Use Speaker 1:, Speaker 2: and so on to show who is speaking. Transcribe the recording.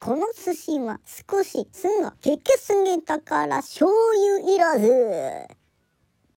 Speaker 1: この寿司は少し酢が激すぎたから醤油いらず。